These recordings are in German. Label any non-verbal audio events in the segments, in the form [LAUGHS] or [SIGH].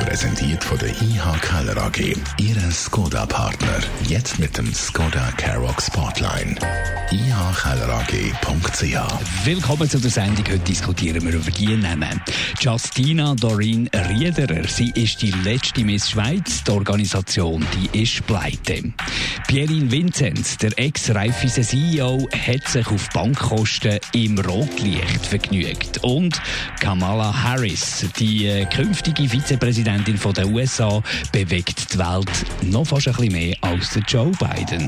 Präsentiert von der IH Keller AG. Ihre Skoda-Partner. Jetzt mit dem Skoda Karoq Spotline. ihkellerag.ch Willkommen zu der Sendung. Heute diskutieren wir über die Namen. Justina Doreen Riederer. Sie ist die letzte Miss Schweiz. Die Organisation die ist pleite. Pierin Vinzenz, der Ex-Reifeisen CEO, hat sich auf Bankkosten im Rotlicht vergnügt. Und Kamala Harris, die äh, künftige Vizepräsidentin Präsidentin der USA bewegt die Welt noch fast ein bisschen mehr als der Joe Biden.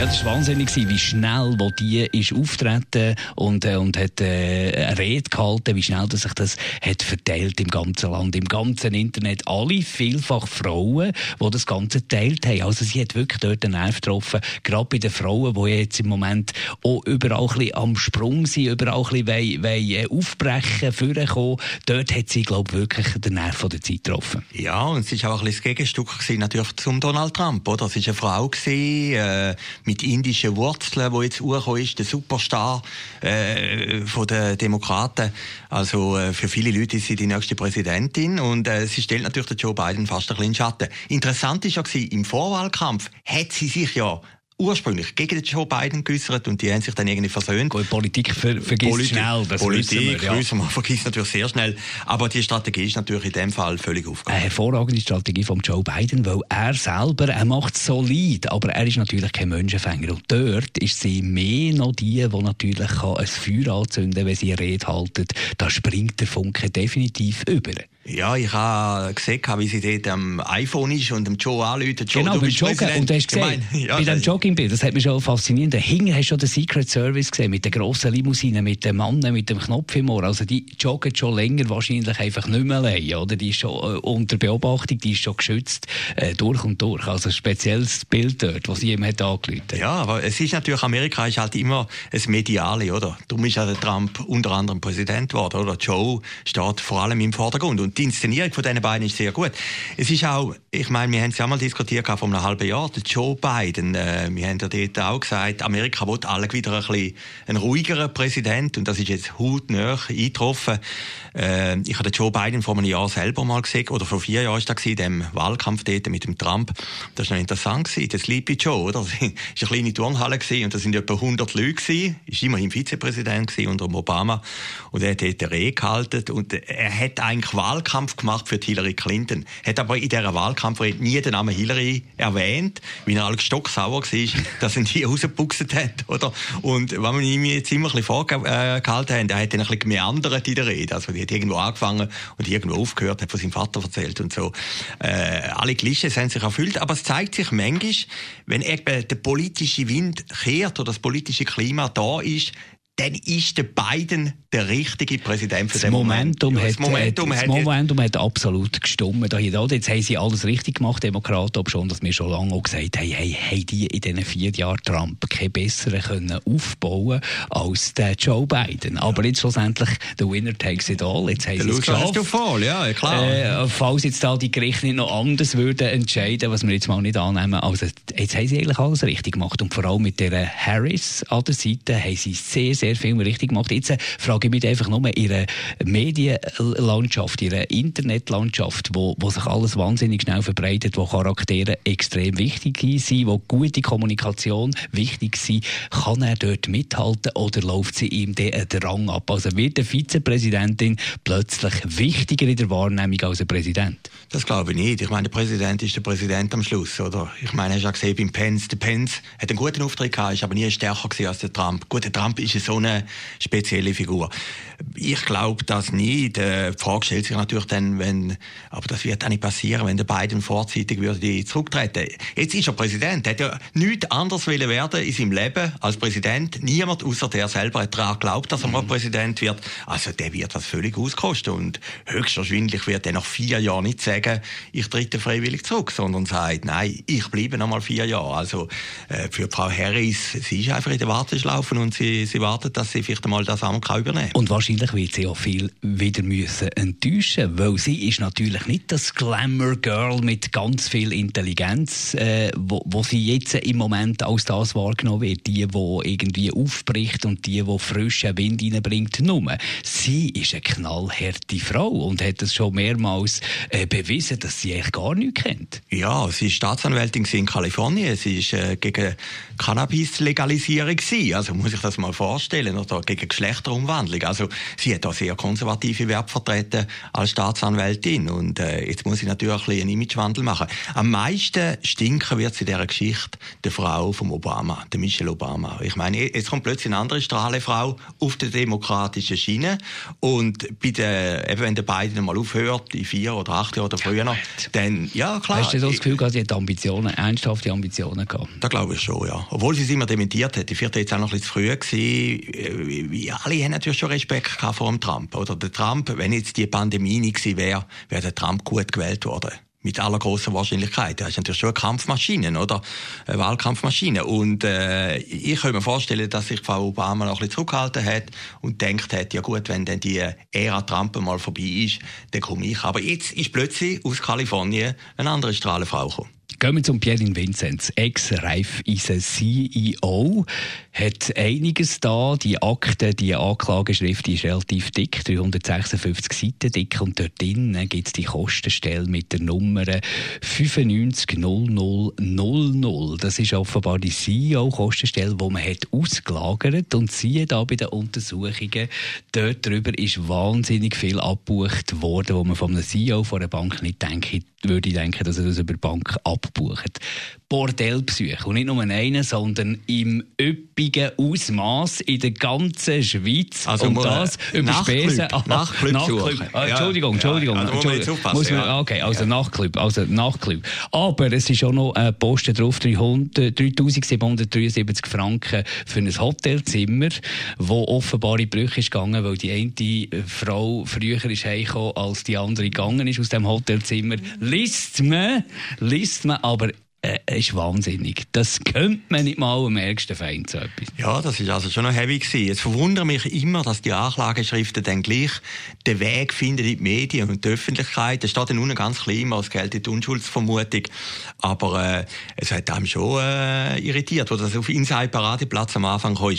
Ja, das war wahnsinnig, wie schnell wo die ist auftreten und, äh, und hat äh, eine Rede gehalten, wie schnell dass sich das hat verteilt im ganzen Land, im ganzen Internet. Alle vielfach Frauen, die das Ganze geteilt haben. Also sie hat wirklich dort einen Nerv getroffen, gerade bei den Frauen, die jetzt im Moment auch überall ein bisschen am Sprung sind, überall ein bisschen wollen, wollen äh, aufbrechen, vorkommen. Dort hat sie, glaube ich, wirklich den Nerv der Zeit getroffen. Ja, und es war auch ein bisschen das Gegenstück gewesen, natürlich zum Donald Trump, oder? Es war eine Frau gewesen, äh, mit indischen Wurzeln, wo jetzt urgekommen ist, der Superstar äh, von den Demokraten. Also äh, für viele Leute ist sie die nächste Präsidentin und äh, sie stellt natürlich den Joe Biden fast ein bisschen in Schatten. Interessant ist ja gewesen, im Vorwahlkampf hat sie sich ja ursprünglich gegen den Joe Biden geäußert und die haben sich dann irgendwie versöhnt. Gut, Politik ver vergisst Politik, schnell, das Politik, wissen wir, ja. wissen wir, vergisst natürlich sehr schnell, aber die Strategie ist natürlich in dem Fall völlig aufgegangen. Eine hervorragende Strategie von Joe Biden, weil er selber, er macht solid, aber er ist natürlich kein Menschenfänger und dort ist sie mehr noch die, die natürlich kann ein Feuer anzünden kann, wenn sie eine Rede halten. Da springt der Funke definitiv über. Ja, ich habe gesehen, wie sie dort am iPhone ist und dem Joe anrufen. Joe, genau, beim Joggen. Und du hast gesehen, ja, bei dem Joggingbild, das hat mich schon fasziniert. Dahinter hast du schon den Secret Service gesehen, mit den grossen Limousinen, mit dem Mann mit dem Knopf im Ohr. Also die joggen schon länger wahrscheinlich einfach nicht mehr allein, oder? Die ist schon äh, unter Beobachtung, die ist schon geschützt äh, durch und durch. Also ein spezielles Bild dort, was sie ihm hat angerufen. Ja, aber es ist natürlich, Amerika ist halt immer ein Mediale, oder? Darum ist ja der Trump unter anderem Präsident geworden, oder? Joe steht vor allem im Vordergrund. Und die Inszenierung von diesen beiden ist sehr gut. Es ist auch, ich meine, wir haben es ja mal diskutiert vor einem halben Jahr, der Joe Biden, äh, wir haben ja dort auch gesagt, Amerika will alle wieder ein bisschen einen ruhigeren Präsident und das ist jetzt hautnah eingetroffen. Äh, ich habe den Joe Biden vor einem Jahr selber mal gesehen, oder vor vier Jahren war das in dem Wahlkampf dort mit dem Trump. Das war noch interessant gewesen, der Sleepy Joe, oder? [LAUGHS] Das war eine kleine Turnhalle gewesen, und da sind etwa 100 Leute gewesen, ist immerhin Vizepräsident gewesen unter Obama und er hat dort eine Rede gehalten und er hat eigentlich Wahl Wahlkampf gemacht für Hillary Clinton, hat aber in dieser Wahlkampfrede nie den Namen Hillary erwähnt, wie er alles stocksauer war, [LAUGHS] dass er die rausgepuxet hat, oder? Und wenn man ihm jetzt immer ein bisschen vorgehalten hat, er hat dann ein bisschen gemeandert in der Rede, also die hat irgendwo angefangen und irgendwo aufgehört, hat von seinem Vater erzählt und so. Äh, alle Klischees haben sich erfüllt, aber es zeigt sich manchmal, wenn eben der politische Wind kehrt oder das politische Klima da ist, dann ist der Biden der richtige Präsident für das den Momentum. Moment. Hat, das Momentum, hat, das Momentum hat absolut gestimmt. Jetzt haben sie alles richtig gemacht, Demokraten, ob schon, dass wir schon lange auch gesagt haben, hey, haben die in diesen vier Jahren Trump keinen besseren können aufbauen als der Joe Biden. Aber jetzt schlussendlich, der Winner takes it all. Jetzt haben sie es geschafft. Du voll, ja, klar. Äh, falls jetzt da die Gerichte nicht noch anders würden entscheiden, was wir jetzt mal nicht annehmen, also jetzt haben sie eigentlich alles richtig gemacht. Und vor allem mit der Harris an der Seite haben sie sehr, sehr viel richtig gemacht. Jetzt äh, frage ich mich einfach nur, ihre Medienlandschaft, ihre Internetlandschaft, wo, wo sich alles wahnsinnig schnell verbreitet, wo Charaktere extrem wichtig sind, wo gute Kommunikation wichtig sind, kann er dort mithalten oder läuft sie ihm den Rang ab? Also wird eine Vizepräsidentin plötzlich wichtiger in der Wahrnehmung als ein Präsident? Das glaube ich nicht. Ich meine, der Präsident ist der Präsident am Schluss, oder? Ich meine, hast du ja gesehen beim Pence. Der Pence hat einen guten Auftritt gehabt, ist aber nie stärker als der Trump. Gut, der Trump ist so eine spezielle Figur. Ich glaube das nicht. Äh, die Frage stellt sich natürlich dann, wenn, aber das wird auch nicht passieren, wenn der Biden vorzeitig würde zurücktreten. Jetzt ist er Präsident. Er hat ja nichts anderes werden in seinem Leben als Präsident. Niemand außer der selber hat daran geglaubt, dass er mal Präsident wird. Also der wird das völlig auskosten und höchstwahrscheinlich wird er nach vier Jahren nicht sagen, ich trete freiwillig zurück, sondern sagt, nein, ich bleibe noch mal vier Jahre. Also äh, für Frau Harris, sie ist einfach in der Warteschlaufe und sie, sie wartet dass sie vielleicht einmal das Amt übernehmen kann. Und wahrscheinlich wird sie auch viel wieder müssen enttäuschen, weil sie ist natürlich nicht das Glamour-Girl mit ganz viel Intelligenz, äh, wo, wo sie jetzt im Moment als das wahrgenommen wird, die, die irgendwie aufbricht und die, die frischen Wind reinbringt, nur. Sie ist eine knallharte Frau und hat es schon mehrmals äh, bewiesen, dass sie eigentlich gar nichts kennt. Ja, sie ist Staatsanwältin in Kalifornien. Sie ist äh, gegen Cannabis-Legalisierung Also muss ich das mal vorstellen oder gegen Geschlechterumwandlung. Also sie hat da sehr konservative Werte vertreten als Staatsanwältin und äh, jetzt muss sie natürlich ein einen Imagewandel machen. Am meisten stinken wird sie in dieser Geschichte der Frau von Obama, der Michelle Obama. Ich meine, jetzt kommt plötzlich eine andere Strahlefrau auf der demokratischen Schiene und bei der, eben wenn der Biden mal aufhört, in vier oder acht Jahren oder früher noch, dann, ja klar. Hast du so das Gefühl, dass sie hat Ambitionen, ernsthafte Ambitionen gehabt? Da glaube ich schon, ja. Obwohl sie es immer dementiert hat. Die vierte jetzt auch noch ein bisschen zu früh gewesen. Wie alle haben natürlich schon Respekt gehabt vor dem Trump. Oder der Trump, wenn jetzt die Pandemie nicht gewesen wäre, wäre der Trump gut gewählt worden mit aller großer Wahrscheinlichkeit. Er ist natürlich schon eine Kampfmaschine, oder? Eine Wahlkampfmaschine. Und äh, ich kann mir vorstellen, dass sich Frau Obama noch ein bisschen zurückgehalten hat und denkt hat, ja gut, wenn dann die Ära Trump mal vorbei ist, dann komme ich. Aber jetzt ist plötzlich aus Kalifornien eine andere Strahlenfrau gekommen. Gehen wir zum Pierin Vinzenz, Ex-Raiffeisen-CEO. Hat einiges da. Die Akte, die Anklageschrift die ist relativ dick, 356 Seiten dick. Und dort drinnen gibt es die Kostenstelle mit der Nummer 950000. Das ist offenbar die CEO-Kostenstelle, die man hat ausgelagert. Und siehe da bei den Untersuchungen, dort drüber ist wahnsinnig viel abgebucht worden, wo man von einem CEO von einer Bank nicht denken, würde denken, dass er das über die Bank ab abbuchen. Bordellbesuche. Und nicht nur einen, sondern im üppigen Ausmaß in der ganzen Schweiz. Also und das über Spesen. Nachclub. Nachclub. Ah, Entschuldigung, Entschuldigung. Ja, also. Muss man, okay, also ja. Nachclub. Also Nachclub. Aber es ist auch noch ein Posten drauf, 3773 Franken für ein Hotelzimmer, wo offenbar in Brüche ist gegangen, weil die eine Frau früher ist heimgekommen, als die andere gegangen ist aus dem Hotelzimmer. Liest man, liest man aber äh, ist wahnsinnig. Das könnte man nicht mal am ärgsten Feind so etwas. Ja, das ist also schon noch heavy gewesen. Es verwundert mich immer, dass die Anklageschriften dann gleich den Weg finden in die Medien und die Öffentlichkeit. Das steht dann unten ganz klein, als gilt die Unschuldsvermutung. Aber äh, es hat einem schon äh, irritiert, wo das auf Inside Paradeplatz am Anfang kam.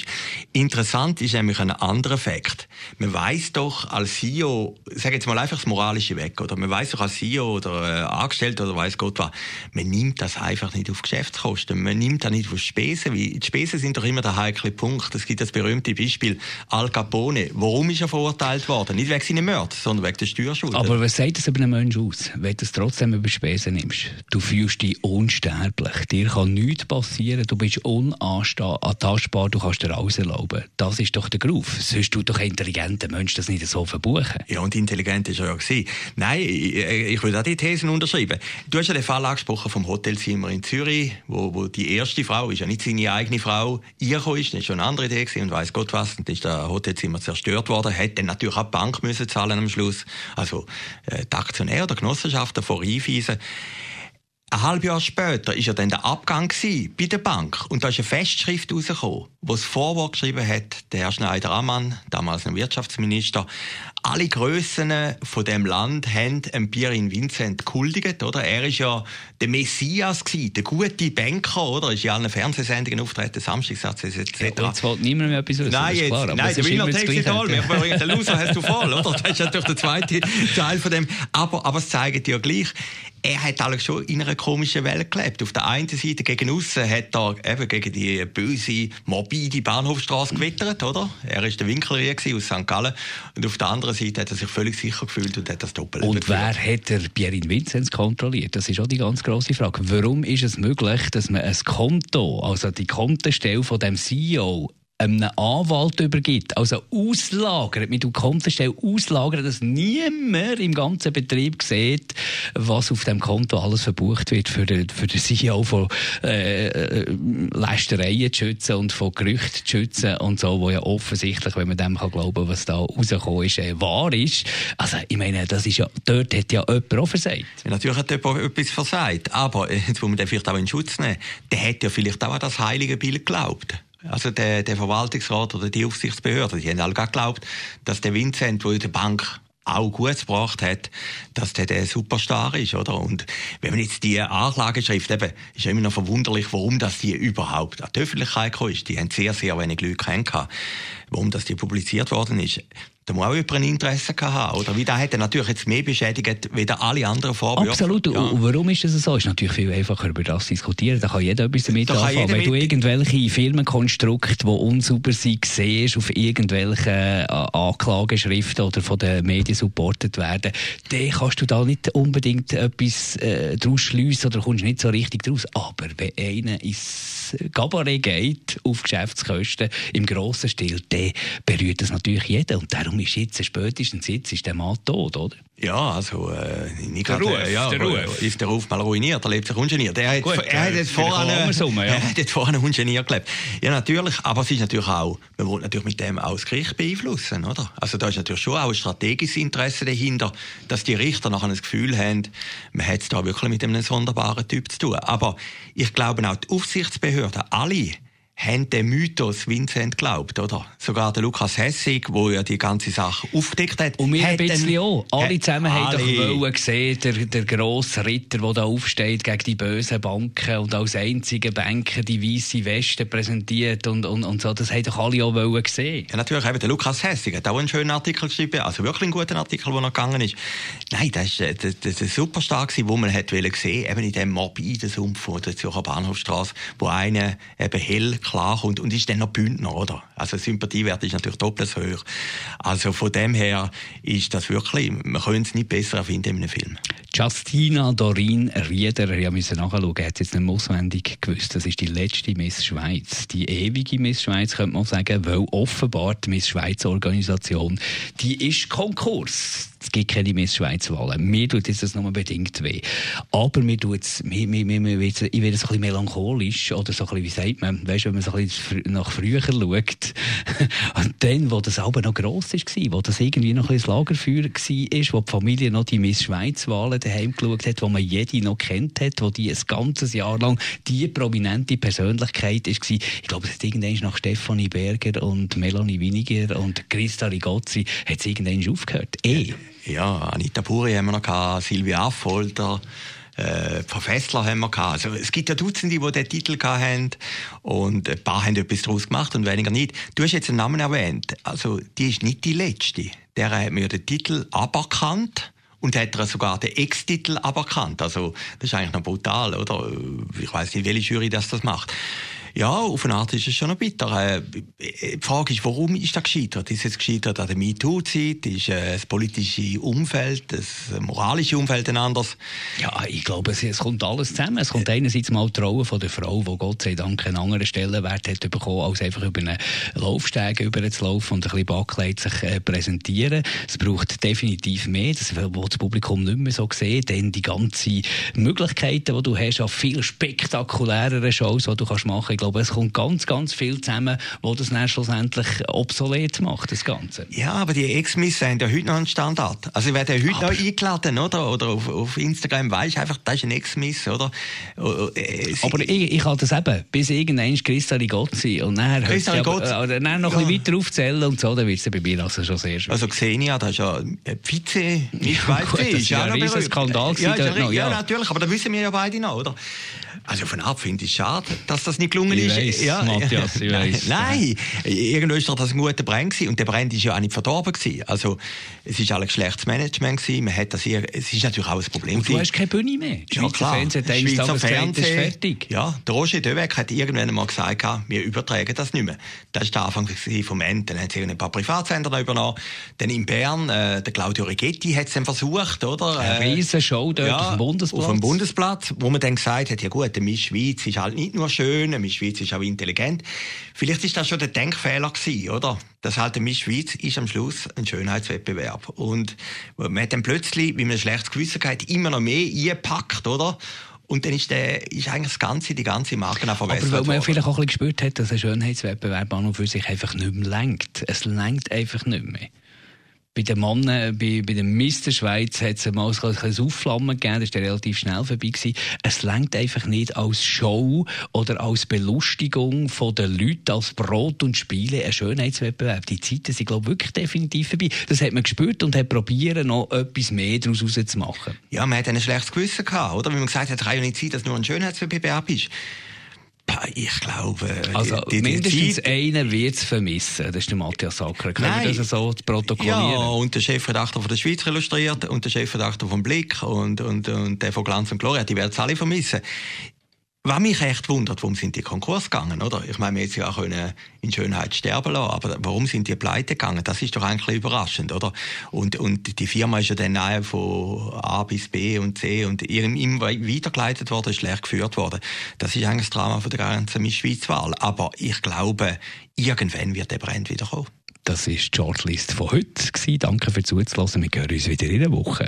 Interessant ist nämlich ein anderer Fakt. Man weiß doch als CEO, sag jetzt mal einfach das Moralische weg, oder? Man weiß doch als CEO oder äh, Angestellter oder weiß Gott was, man nimmt das einfach nicht auf Geschäftskosten. Man nimmt das nicht auf Spesen, weil die Spesen sind doch immer der heikle Punkt. Es gibt das berühmte Beispiel Al Capone. Warum ist er verurteilt worden? Nicht wegen seiner Mörder, sondern wegen der Steuerschulden. Aber was sagt das über einen Menschen aus, wenn du es trotzdem über Spesen nimmst? Du fühlst dich unsterblich. Dir kann nichts passieren. Du bist unantastbar. Du kannst dir alles erlauben. Das ist doch der Groove. Sonst tut doch ein intelligenter Mensch das nicht so verbuchen. Ja, und intelligent ist er ja gewesen. Nein, ich, ich würde auch die Thesen unterschreiben. Du hast ja den Fall angesprochen vom Hotelzimmer wir in Zürich, wo, wo die erste Frau, ist ja nicht seine eigene Frau, eingekommen ist, das war schon eine andere Idee und weiss Gott was, und ist das Hotelzimmer zerstört worden, hat dann natürlich auch die Bank müssen zahlen am Schluss, also äh, die Aktionäre der Genossenschaft davor einweisen. Ein halbes Jahr später war ja dann der Abgang bei der Bank. Und da ist eine Festschrift rausgekommen, wo das Vorwort geschrieben hat, der Herr Schneider-Ammann, damals ein Wirtschaftsminister, alle Grössen von dem Land haben Pierin Vincent gehuldigt, oder? Er ist ja der Messias gewesen, der gute Banker, oder? Er ist in allen Fernsehsendungen auftreten, Samstagsatz etc. Ja, jetzt wollte niemand mehr etwas wissen, Nein, klar, jetzt, nein der Wiener Text ist toll. Wir bringen den Loser hast du voll, oder? Das ist natürlich der zweite Teil von dem. Aber, aber es zeigt ja gleich, er hat alles schon in einer komischen Welt gelebt. Auf der einen Seite gegen außen hat er eben gegen die böse, morbide Bahnhofstraße gewittert, oder? Er war der Winkler aus St. Gallen. Und auf der anderen Seite hat er sich völlig sicher gefühlt und hat das Doppel Und wer hat der Pierin Vinzenz kontrolliert? Das ist auch die ganz grosse Frage. Warum ist es möglich, dass man ein Konto, also die Kontenstelle von dem CEO, einem Anwalt übergibt, also auslagert, mit dem Kontenstelle auslagern, dass niemand im ganzen Betrieb sieht, was auf dem Konto alles verbucht wird, für den, für den CEO von äh, äh, Lästereien zu schützen und von Gerüchten zu schützen und so, wo ja offensichtlich, wenn man dem kann glauben was da rausgekommen ist, äh, wahr ist. Also, ich meine, das ist ja, dort hat ja jemand auch versagt. Ja, natürlich hat jemand etwas versagt, aber jetzt muss man den vielleicht auch in Schutz nehmen, der hat ja vielleicht auch an das heilige Bild geglaubt Also der, der Verwaltungsrat oder die Aufsichtsbehörde, die haben alle geglaubt, dass der Vincent, der in der Bank auch gut gebracht hat, dass der der Superstar ist, oder? Und wenn man jetzt die Anklageschrift, eben, ist immer noch verwunderlich, warum das die überhaupt an die Öffentlichkeit gekommen ist. Die haben sehr, sehr wenig Leute kennengelernt. Warum das die publiziert worden ist, da muss auch jemand ein Interesse haben, oder? Wie, da hat er natürlich jetzt mehr beschädigt, wie alle anderen Vorwürfe. Absolut. Ja. Und warum ist das so? Ist natürlich viel einfacher, über das zu diskutieren. Da kann jeder etwas damit da anfangen. Wenn du irgendwelche Firmenkonstrukte, die unsauber sind, siehst, auf irgendwelchen äh, Anklageschriften oder von den Medien supportet werden, dann kannst du da nicht unbedingt etwas äh, daraus schliessen oder kommst nicht so richtig draus. Aber wenn einer ins Gabaret geht, auf Geschäftskosten, im grossen Stil, dann berührt das natürlich jeden. Und darum ist jetzt spätestens jetzt ist der Mann tot, oder? Ja, also äh, nicht der Ruf, ja, der Ruf. ist der Ruf mal ruiniert, er lebt sich ungeniert. Er hat, Gut, [LAUGHS] er hat jetzt vorher, ja. er hat jetzt vorher ungeniert gelebt. Ja, natürlich, aber es ist natürlich auch, man will natürlich mit dem auch das Gericht beeinflussen, oder? Also da ist natürlich schon auch ein strategisches Interesse dahinter, dass die Richter nachher ein Gefühl haben, man hat es da wirklich mit einem sonderbaren Typ zu tun. Aber ich glaube auch die Aufsichtsbehörden, alle, haben den Mythos Vincent geglaubt, oder? Sogar der Lukas Hessig, der ja die ganze Sache aufgedeckt hat. Und wir ein bisschen auch. Alle zusammen haben doch gesehen, der, der grosse Ritter, der da aufsteht gegen die bösen Banken und als einzige Banker die weiße Weste präsentiert und, und, und so. Das haben doch alle auch wollen gesehen. Ja, natürlich. Eben der Lukas Hessig hat auch einen schönen Artikel geschrieben, also wirklich einen guten Artikel, der noch gegangen ist. Nein, das war das, das ein Superstar, den man hat sehen eben in dem morbiden Sumpf der Zürcher Bahnhofstrasse, wo einer eben hell klarkommt und ist dann noch Bündner, oder? Also Sympathiewert ist natürlich doppelt so hoch. Also von dem her ist das wirklich, man könnte es nicht besser erfinden in einem Film. Justina Dorin Rieder, ich musste nachschauen, hat es jetzt nicht auswendig gewusst. Das ist die letzte Miss Schweiz. Die ewige Miss Schweiz, könnte man sagen, weil offenbar die Miss Schweiz Organisation, die ist Konkurs es gibt keine Miss Schweiz-Wahlen. Mir tut das nur bedingt weh. Aber mir tut's, mir, ich werde so ein bisschen melancholisch, oder so ein bisschen, wie sagt man, weißt, wenn man so ein bisschen nach früher schaut. [LAUGHS] Und dann, wo das aber noch gross war, wo das irgendwie noch ein bisschen Lagerfeuer war, wo die Familie noch die Miss Schweiz-Wahlen daheim geschaut hat, wo man jede noch kennt hat, wo die ein ganzes Jahr lang die prominente Persönlichkeit war. Ich glaube, es hat irgendwann nach Stefanie Berger und Melanie Winiger und Christa Rigozzi hat es irgendwann aufgehört. Eh. Ja, Anita Puri haben wir noch gehabt, Silvia Affolter, äh, Frau Fessler haben wir gehabt. Also, es gibt ja Dutzende, die den Titel haben und ein paar haben etwas daraus gemacht und weniger nicht. Du hast jetzt einen Namen erwähnt. Also, die ist nicht die letzte. Der hat mir den Titel aberkannt und hat er sogar den Ex-Titel aberkannt. Also, das ist eigentlich noch brutal, oder? Ich weiß nicht, welche Jury das, das macht. Ja, auf eine Art ist es schon noch bitter. Äh, die Frage ist, warum ist das gescheitert? Ist es gescheitert an der MeToo-Zeit? Ist äh, das politische Umfeld, das moralische Umfeld ein anderes? Ja, ich glaube, es, es kommt alles zusammen. Es kommt einerseits mal die Rolle von der Frau, die Gott sei Dank einen anderen Stellenwert hat bekommen, als einfach über einen Laufsteg überzulaufen und ein bisschen Backkleid sich äh, präsentieren. Es braucht definitiv mehr, das will das Publikum nicht mehr so sehen, denn die ganzen Möglichkeiten, die du hast, an viel spektakuläreren Shows, die du kannst machen kannst, glaube, es kommt ganz, ganz viel zusammen, wo das dann schlussendlich obsolet macht, das Ganze. Ja, aber die Ex-Miss haben ja heute noch einen Standard. Also ich werde heute aber noch eingeladen, oder? Oder auf, auf Instagram weisst einfach, das ist ein Ex-Miss, oder? Äh, aber ich, ich habe das eben, bis irgendwann Christa Rigozzi und dann Christa Rigozzi. Äh, dann noch ja. ein bisschen weiter aufzählen und so, dann wird es bei mir also schon sehr schön. Also Xenia, das ist ja Vize, [LAUGHS] ich weiß ja, das ist ja ein riesen Skandal ja, ja, ja, ja, natürlich, aber da wissen wir ja beide noch, oder? Also von ab finde ich es schade, dass das nicht gelungen ich ist. Weiss, ja, Matthias, ich [LAUGHS] weiss. Nein, irgendwo ist das ein guter Brand gewesen. und der Brand ist ja auch nicht verdorben gewesen. Also es ist alles schlechtes Management gewesen. Man hat das hier, es ist natürlich auch ein Problem. Und du hast keine Bühne mehr. Ja, klar. Fernsehen, Schweizer Fernsehen, ist fertig. Ja, der Roger Döweg hat irgendwann einmal gesagt, wir übertragen das nicht mehr. Das war der Anfang vom Ende. Dann haben sie ein paar Privatsender übernommen. Dann in Bern, äh, der Claudio Rigetti hat es dann versucht, oder? Eine äh, riesen Show dort ja, auf dem Bundesplatz. Auf dem Bundesplatz, wo man dann gesagt hat, ja gut, Miss Schweiz ist halt nicht nur schön, Miss Schweiz ist auch intelligent. Vielleicht ist das schon der Denkfehler gewesen, oder? Das halt Miss Schweiz ist am Schluss ein Schönheitswettbewerb. Und man hat dann plötzlich, wie man schlechtes Gewissen hat, immer noch mehr eingepackt, oder? Und dann ist, der, ist eigentlich das Ganze, die ganze Marke verbessert Aber weil man ja vielleicht auch ein bisschen gespürt hat, dass ein Schönheitswettbewerb an und für sich einfach nicht mehr lenkt. Es lenkt einfach nicht mehr. Bei den Männern, bei, bei dem Mr. Schweiz hat es mal ein, ein Aufflammen gegeben, das war relativ schnell vorbei. Gewesen. Es längt einfach nicht als Show oder als Belustigung von den Leuten, als Brot und Spiele, ein Schönheitswettbewerb. Die Zeiten sind, glaube ich, wirklich definitiv vorbei. Das hat man gespürt und hat probiert, noch etwas mehr daraus zu machen. Ja, man hat ein schlechtes Gewissen gehabt, oder? Wie man gesagt hat, es kann ja nicht sein, dass nur ein Schönheitswettbewerb ist. Ich glaube, also die, die mindestens Zeit... einer wird es vermissen. Das ist der Matthias Sacker. Können Nein. wir das so protokollieren? Ja, und der Chefredakteur von der Schweiz illustriert und der Chefredakteur vom Blick und, und, und der von Glanz und Gloria, die werden es alle vermissen. Was mich echt wundert, warum sind die Konkurs gegangen, oder? Ich meine, wir hätten ja können in Schönheit sterben lassen, aber warum sind die pleite gegangen? Das ist doch eigentlich überraschend, oder? Und, und die Firma ist ja dann von A bis B und C und immer weitergeleitet worden, schlecht geführt worden. Das ist eigentlich das Drama von der ganzen Schweiz-Wahl. Aber ich glaube, irgendwann wird der Brand wieder kommen. Das war die Shortlist von heute. Danke fürs Zuhören. Wir hören uns wieder in einer Woche.